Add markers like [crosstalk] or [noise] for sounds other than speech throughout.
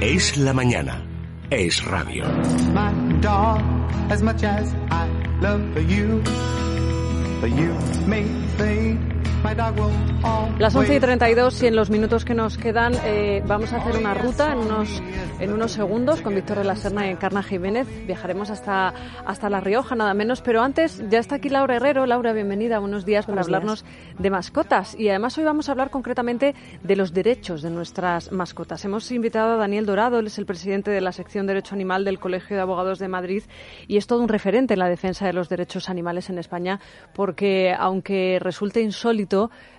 Es la mañana. Es radio. my dog as much as I love you. You may Las 11 y 32 y en los minutos que nos quedan eh, vamos a hacer una ruta en unos, en unos segundos con Víctor de la Serna y Encarna Jiménez. Viajaremos hasta, hasta La Rioja, nada menos. Pero antes ya está aquí Laura Herrero. Laura, bienvenida. Buenos días para hablarnos de mascotas. Y además hoy vamos a hablar concretamente de los derechos de nuestras mascotas. Hemos invitado a Daniel Dorado, él es el presidente de la sección Derecho Animal del Colegio de Abogados de Madrid y es todo un referente en la defensa de los derechos animales en España porque aunque resulte insólito,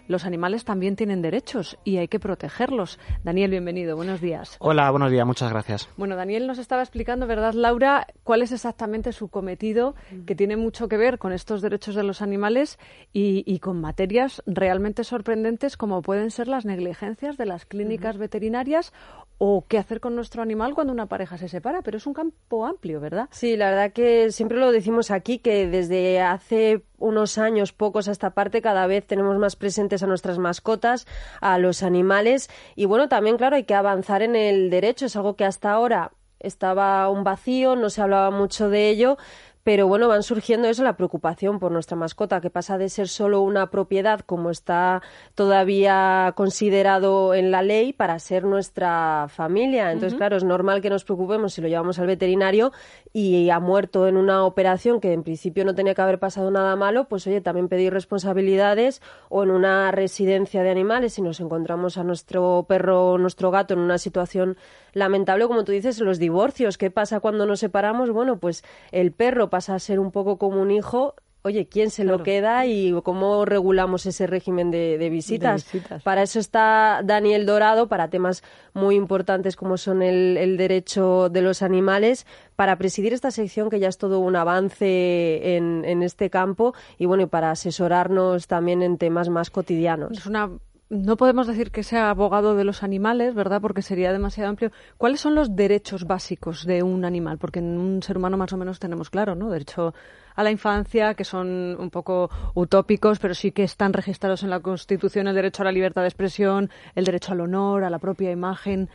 los animales también tienen derechos y hay que protegerlos. Daniel, bienvenido. Buenos días. Hola, buenos días, muchas gracias. Bueno, Daniel nos estaba explicando, ¿verdad, Laura, cuál es exactamente su cometido, que tiene mucho que ver con estos derechos de los animales y, y con materias realmente sorprendentes como pueden ser las negligencias de las clínicas veterinarias o qué hacer con nuestro animal cuando una pareja se separa. Pero es un campo amplio, ¿verdad? Sí, la verdad que siempre lo decimos aquí, que desde hace unos años, pocos a esta parte, cada vez tenemos más presentes a nuestras mascotas, a los animales. Y bueno, también, claro, hay que avanzar en el derecho. Es algo que hasta ahora estaba un vacío, no se hablaba mucho de ello. Pero bueno, van surgiendo eso, la preocupación por nuestra mascota, que pasa de ser solo una propiedad, como está todavía considerado en la ley, para ser nuestra familia. Entonces, claro, es normal que nos preocupemos si lo llevamos al veterinario y ha muerto en una operación que en principio no tenía que haber pasado nada malo, pues oye, también pedir responsabilidades o en una residencia de animales, si nos encontramos a nuestro perro o nuestro gato en una situación lamentable, como tú dices, los divorcios. ¿Qué pasa cuando nos separamos? Bueno, pues el perro pasa a ser un poco como un hijo. Oye, ¿quién se Claro. lo queda y cómo regulamos ese régimen de, de visitas? De visitas. Para eso está Daniel Dorado, para temas muy importantes como son el, el derecho de los animales, para presidir esta sección que ya es todo un avance en, en este campo y bueno, y para asesorarnos también en temas más cotidianos. Es una no podemos decir que sea abogado de los animales, ¿verdad? Porque sería demasiado amplio. ¿Cuáles son los derechos básicos de un animal? Porque en un ser humano más o menos tenemos claro, ¿no? Derecho a la infancia, que son un poco utópicos, pero sí que están registrados en la Constitución el derecho a la libertad de expresión, el derecho al honor, a la propia imagen.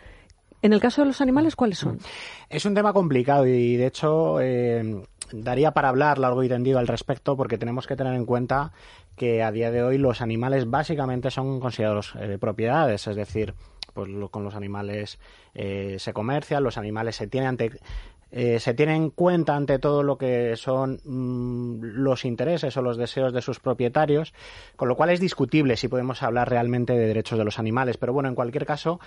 En el caso de los animales, ¿cuáles son? Es un tema complicado y de hecho eh, daría para hablar largo y tendido al respecto porque tenemos que tener en cuenta que a día de hoy los animales básicamente son considerados eh, propiedades, es decir, pues lo- con los animales eh, se comercia, los animales se tienen ante eh, se tiene en cuenta ante todo lo que son mm, los intereses o los deseos de sus propietarios, con lo cual es discutible si podemos hablar realmente de derechos de los animales. Pero bueno, en cualquier caso,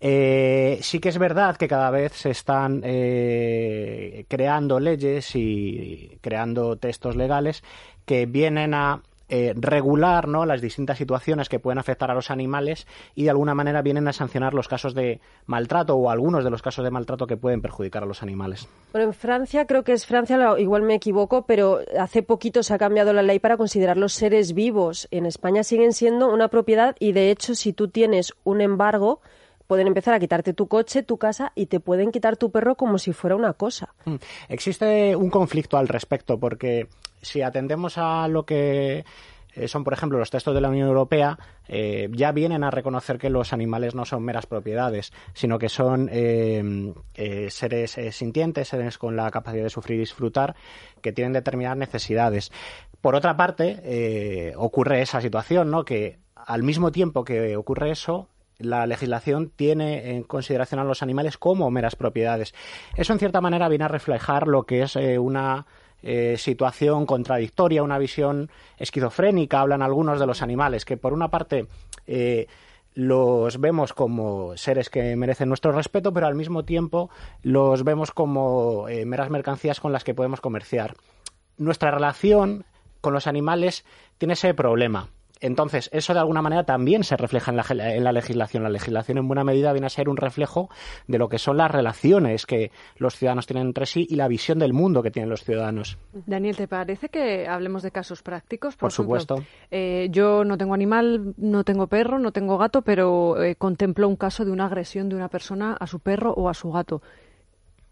eh, sí que es verdad que cada vez se están eh, creando leyes y creando textos legales que vienen a eh, regular ¿no? las distintas situaciones que pueden afectar a los animales y de alguna manera vienen a sancionar los casos de maltrato o algunos de los casos de maltrato que pueden perjudicar a los animales. Bueno, en Francia, creo que es Francia, igual me equivoco, pero hace poquito se ha cambiado la ley para considerar los seres vivos. En España siguen siendo una propiedad y, de hecho, si tú tienes un embargo, pueden empezar a quitarte tu coche, tu casa y te pueden quitar tu perro como si fuera una cosa. Mm. Existe un conflicto al respecto porque si atendemos a lo que eh, son, por ejemplo, los textos de la Unión Europea, eh, ya vienen a reconocer que los animales no son meras propiedades, sino que son eh, seres sintientes, seres con la capacidad de sufrir y disfrutar, que tienen determinadas necesidades. Por otra parte, ocurre esa situación, ¿no? Que al mismo tiempo que ocurre eso, la legislación tiene en consideración a los animales como meras propiedades. Eso, en cierta manera, viene a reflejar lo que es eh, una eh, situación contradictoria, una visión esquizofrénica, hablan algunos de los animales, que por una parte eh, los vemos como seres que merecen nuestro respeto, pero al mismo tiempo los vemos como meras mercancías con las que podemos comerciar. Nuestra relación con los animales tiene ese problema. Entonces, eso de alguna manera también se refleja en la, en la, legislación. La legislación en buena medida viene a ser un reflejo de lo que son las relaciones que los ciudadanos tienen entre sí y la visión del mundo que tienen los ciudadanos. Daniel, ¿te parece que hablemos de casos prácticos? Por, ejemplo, supuesto. Eh, yo no tengo animal, no tengo perro, no tengo gato, pero eh, contemplo un caso de una agresión de una persona a su perro o a su gato.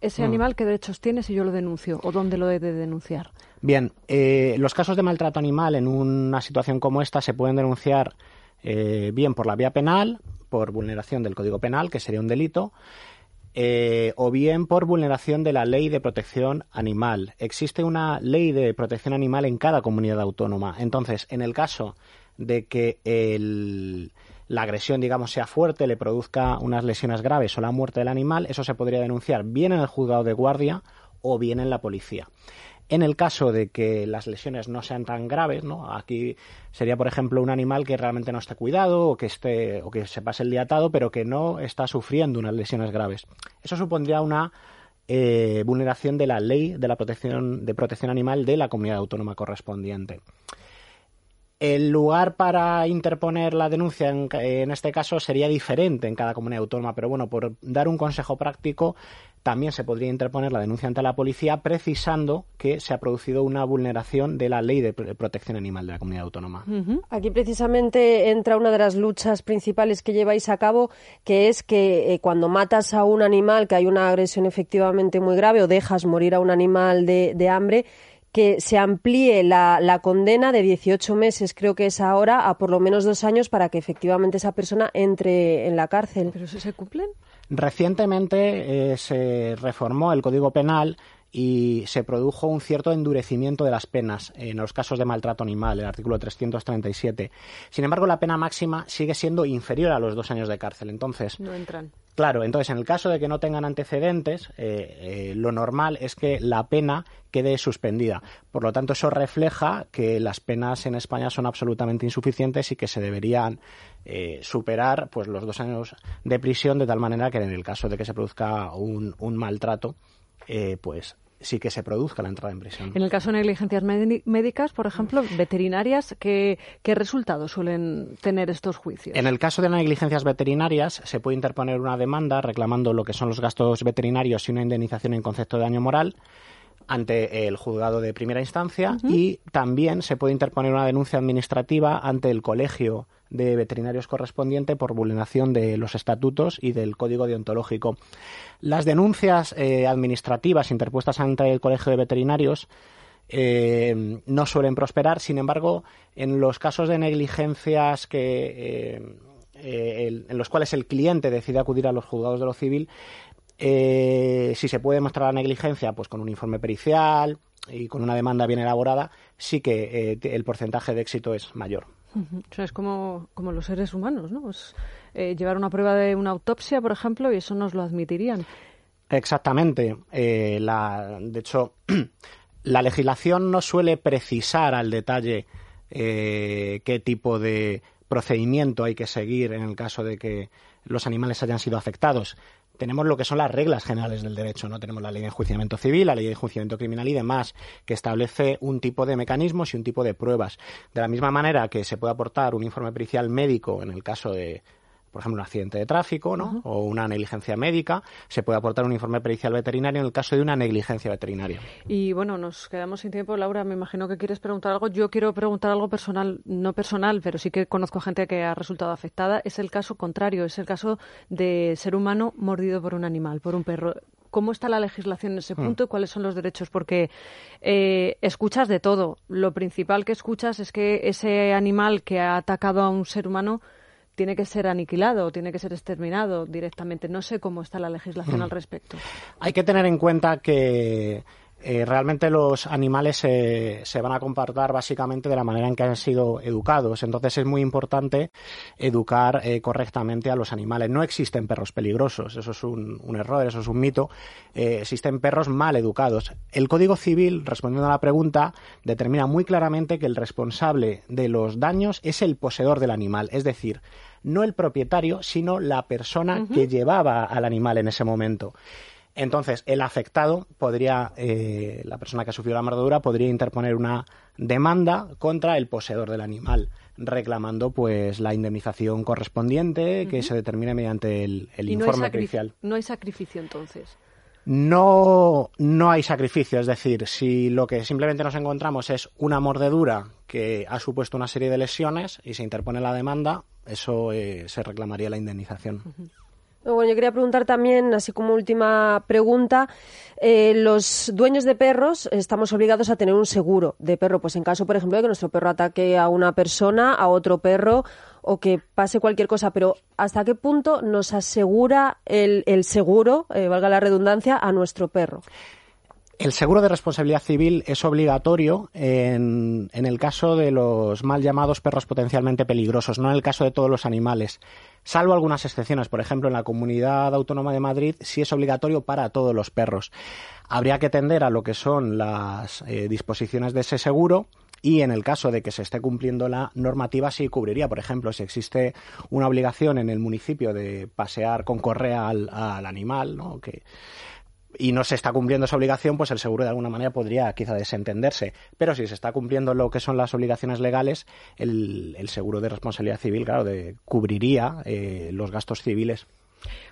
¿Ese Mm. animal qué derechos tiene si yo lo denuncio o dónde lo he de denunciar? Bien, eh, los casos de maltrato animal en una situación como esta se pueden denunciar eh, bien por la vía penal, por vulneración del Código Penal, que sería un delito, eh, o bien por vulneración de la ley de protección animal. Existe una ley de protección animal en cada comunidad autónoma. Entonces, en el caso de que la agresión, digamos, sea fuerte, le produzca unas lesiones graves o la muerte del animal, eso se podría denunciar bien en el juzgado de guardia o bien en la policía. En el caso de que las lesiones no sean tan graves, ¿no? Aquí sería, por ejemplo, un animal que realmente no esté cuidado o que esté o que se pase el día atado, pero que no está sufriendo unas lesiones graves. Eso supondría una eh, vulneración de la ley de la protección de protección animal de la comunidad autónoma correspondiente. El lugar para interponer la denuncia en, en, este caso sería diferente en cada comunidad autónoma, pero bueno, por dar un consejo práctico, también se podría interponer la denuncia ante la policía precisando que se ha producido una vulneración de la ley de protección animal de la comunidad autónoma. Aquí precisamente entra una de las luchas principales que lleváis a cabo, que es que eh, cuando matas a un animal, que hay una agresión efectivamente muy grave o dejas morir a un animal de, hambre, que se amplíe la, la, condena de 18 meses, creo que es ahora, a por lo menos dos años para que efectivamente esa persona entre en la cárcel. ¿Pero eso se cumplen? Recientemente eh, se reformó el Código Penal y se produjo un cierto endurecimiento de las penas en los casos de maltrato animal, el artículo 337. Sin embargo, la pena máxima sigue siendo inferior a los dos años de cárcel. Entonces, no entran. Claro, entonces en el caso de que no tengan antecedentes, eh, eh, lo normal es que la pena quede suspendida. Por lo tanto, eso refleja que las penas en España son absolutamente insuficientes y que se deberían eh, superar pues los dos años de prisión de tal manera que en el caso de que se produzca un, un maltrato, pues sí que se produzca la entrada en prisión. En el caso de negligencias médicas, por ejemplo, veterinarias, ¿qué, ¿qué, resultados suelen tener estos juicios? En el caso de negligencias veterinarias, se puede interponer una demanda reclamando lo que son los gastos veterinarios y una indemnización en concepto de daño moral ante el juzgado de primera instancia y también se puede interponer una denuncia administrativa ante el colegio de veterinarios correspondiente por vulneración de los estatutos y del código deontológico. Las denuncias eh, administrativas interpuestas ante el colegio de veterinarios eh, no suelen prosperar, sin embargo, en los casos de negligencias que eh, en los cuales el cliente decide acudir a los juzgados de lo civil, si se puede demostrar la negligencia, pues con un informe pericial y con una demanda bien elaborada, sí que el porcentaje de éxito es mayor es como, como los seres humanos, ¿no? Eh, llevar una prueba de una autopsia, por ejemplo, y eso nos lo admitirían. Exactamente. Eh, la, de hecho, [clears throat] la legislación no suele precisar al detalle eh, qué tipo de procedimiento hay que seguir en el caso de que los animales hayan sido afectados tenemos lo que son las reglas generales del derecho, ¿no? Tenemos la ley de enjuiciamiento civil, la ley de enjuiciamiento criminal y demás, que establece un tipo de mecanismos y un tipo de pruebas. De la misma manera que se puede aportar un informe pericial médico en el caso de por ejemplo, un accidente de tráfico ¿no? o una negligencia médica, se puede aportar un informe pericial veterinario en el caso de una negligencia veterinaria. Y bueno, nos quedamos sin tiempo. Laura, me imagino que quieres preguntar algo. Yo quiero preguntar algo personal, no personal, pero sí que conozco gente que ha resultado afectada. Es el caso contrario, es el caso de ser humano mordido por un animal, por un perro cómo está la legislación en ese hmm. punto y cuáles son los derechos, porque eh, escuchas de todo. Lo principal que escuchas es que ese animal que ha atacado a un ser humano tiene que ser aniquilado, tiene que ser exterminado directamente. No sé cómo está la legislación mm. al respecto. Hay que tener en cuenta que eh, realmente los animales se van a comportar básicamente de la manera en que han sido educados. Entonces es muy importante educar eh, correctamente a los animales. No existen perros peligrosos, eso es un, error, eso es un mito. Eh, existen perros mal educados. El Código Civil, respondiendo a la pregunta, determina muy claramente que el responsable de los daños es el poseedor del animal. Es decir, no el propietario, sino la persona que llevaba al animal en ese momento. Entonces, el afectado podría, eh, la persona que ha sufrido la mordedura, podría interponer una demanda contra el poseedor del animal, reclamando pues la indemnización correspondiente que se determine mediante el, informe no No hay sacrificio entonces. No, no hay sacrificio, es decir, si lo que simplemente nos encontramos es una mordedura que ha supuesto una serie de lesiones y se interpone la demanda, eso eh, se reclamaría la indemnización. Bueno, yo quería preguntar también, así como última pregunta, eh, los dueños de perros estamos obligados a tener un seguro de perro, pues en caso, por ejemplo, de que nuestro perro ataque a una persona, a otro perro o que pase cualquier cosa, pero ¿hasta qué punto nos asegura el, seguro, eh, valga la redundancia, a nuestro perro? El seguro de responsabilidad civil es obligatorio en, en, el caso de los mal llamados perros potencialmente peligrosos, no en el caso de todos los animales. Salvo algunas excepciones, por ejemplo, en la Comunidad Autónoma de Madrid sí es obligatorio para todos los perros. Habría que tender a lo que son las eh, disposiciones de ese seguro y en el caso de que se esté cumpliendo la normativa sí cubriría. Por ejemplo, si existe una obligación en el municipio de pasear con correa al, al animal, ¿no? que y no se está cumpliendo esa obligación, pues el seguro de alguna manera podría quizá desentenderse. Pero si se está cumpliendo lo que son las obligaciones legales, el, seguro de responsabilidad civil, claro, de, cubriría eh, los gastos civiles.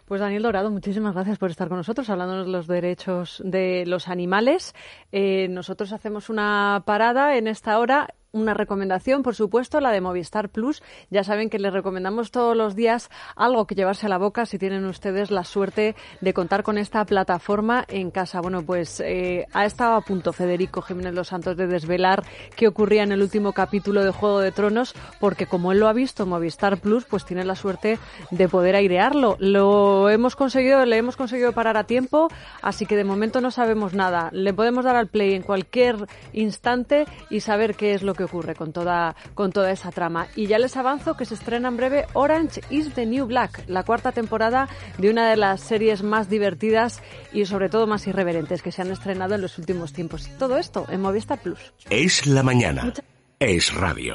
Pues Daniel Dorado, muchísimas gracias por estar con nosotros, hablándonos de los derechos de los animales. Eh, nosotros hacemos una parada en esta hora una recomendación, por supuesto, la de Movistar Plus. Ya saben que les recomendamos todos los días algo que llevarse a la boca si tienen ustedes la suerte de contar con esta plataforma en casa. Bueno, pues eh, ha estado a punto Federico Jiménez Los Santos de desvelar qué ocurría en el último capítulo de Juego de Tronos, porque como él lo ha visto, Movistar Plus, pues tiene la suerte de poder airearlo. Lo hemos conseguido, le hemos conseguido parar a tiempo, así que de momento no sabemos nada. Le podemos dar al play en cualquier instante y saber qué es lo que ocurre con toda, con toda esa trama. Y ya les avanzo que se estrena en breve Orange is the New Black, la cuarta temporada de una de las series más divertidas y sobre todo más irreverentes que se han estrenado en los últimos tiempos. Todo esto en Movistar Plus. Es la mañana. Es radio.